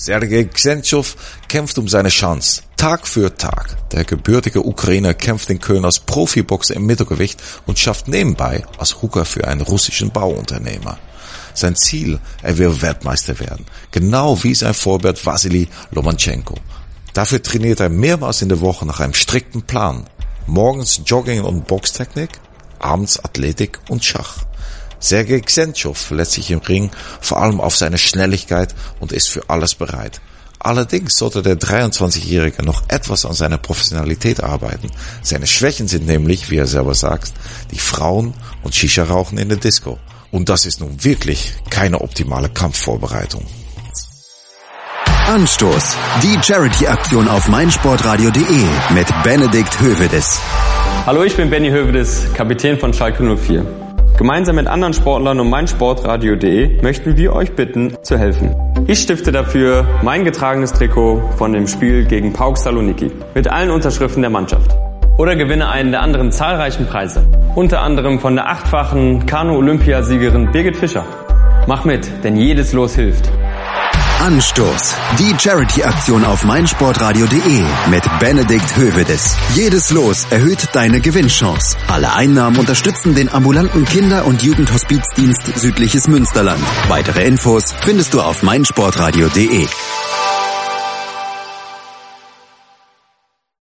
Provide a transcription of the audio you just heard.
Sergei Xentschow kämpft um seine Chance. Tag für Tag. Der gebürtige Ukrainer kämpft in Köln als Profiboxer im Mittelgewicht und schafft nebenbei als Hooker für einen russischen Bauunternehmer. Sein Ziel, er will Weltmeister werden. Genau wie sein Vorbild Vasily Lomachenko. Dafür trainiert er mehrmals in der Woche nach einem strikten Plan. Morgens Jogging und Boxtechnik, abends Athletik und Schach. Sergei Xentschow verletzt sich im Ring vor allem auf seine Schnelligkeit und ist für alles bereit. Allerdings sollte der 23-Jährige noch etwas an seiner Professionalität arbeiten. Seine Schwächen sind nämlich, wie er selber sagt, die Frauen und Shisha-Rauchen in der Disco. Und das ist nun wirklich keine optimale Kampfvorbereitung. Anstoß. Die Charity-Aktion auf meinsportradio.de mit Benedikt Hövedes. Hallo, ich bin Benny Hövedes, Kapitän von Schalke 04. Gemeinsam mit anderen Sportlern und meinsportradio.de möchten wir euch bitten, zu helfen. Ich stifte dafür mein getragenes Trikot von dem Spiel gegen Pauk Saloniki mit allen Unterschriften der Mannschaft. Oder gewinne einen der anderen zahlreichen Preise. Unter anderem von der achtfachen Kanu-Olympiasiegerin Birgit Fischer. Mach mit, denn jedes Los hilft. Anstoß. Die Charity-Aktion auf meinsportradio.de mit Benedikt Hövedes. Jedes Los erhöht deine Gewinnchance. Alle Einnahmen unterstützen den ambulanten Kinder- und Jugendhospizdienst Südliches Münsterland. Weitere Infos findest du auf meinsportradio.de.